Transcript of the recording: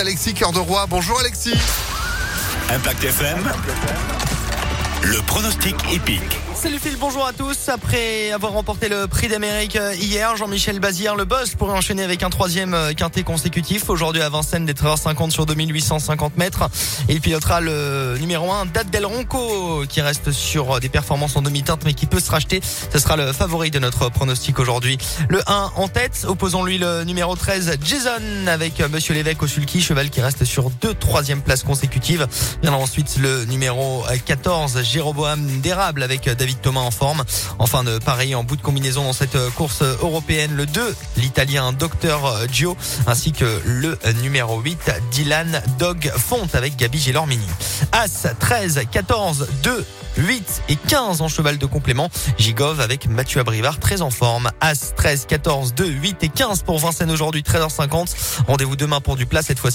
Alexis Cœur de Roi. Bonjour Alexis. Impact FM. Le pronostic épique. Salut Phil, bonjour à tous. Après avoir remporté le prix d'Amérique euh, hier, Jean-Michel Bazir, le boss, pourrait enchaîner avec un troisième euh, quintet consécutif. Aujourd'hui à Vincennes, des 13h50 sur 2850 mètres. Il pilotera le numéro 1, Date Del Ronco, qui reste sur des performances en demi-teinte, mais qui peut se racheter. Ce sera le favori de notre pronostic aujourd'hui. Le 1 en tête, opposons-lui le numéro 13, Jason, avec euh, Monsieur l'évêque au sulky, cheval qui reste sur deux troisième places consécutives. Viendra ensuite le numéro 14, Jéroboam d'érable avec David Thomas en forme. Enfin de pareil en bout de combinaison dans cette course européenne. Le 2, l'italien Dr Gio, ainsi que le numéro 8, Dylan Dog Font avec Gabi Gélormini. As 13, 14, 2, 8 et 15 en cheval de complément. Gigov avec Mathieu Abrivard très en forme. As 13, 14, 2, 8 et 15 pour Vincennes aujourd'hui 13h50. Rendez-vous demain pour du plat cette fois-ci.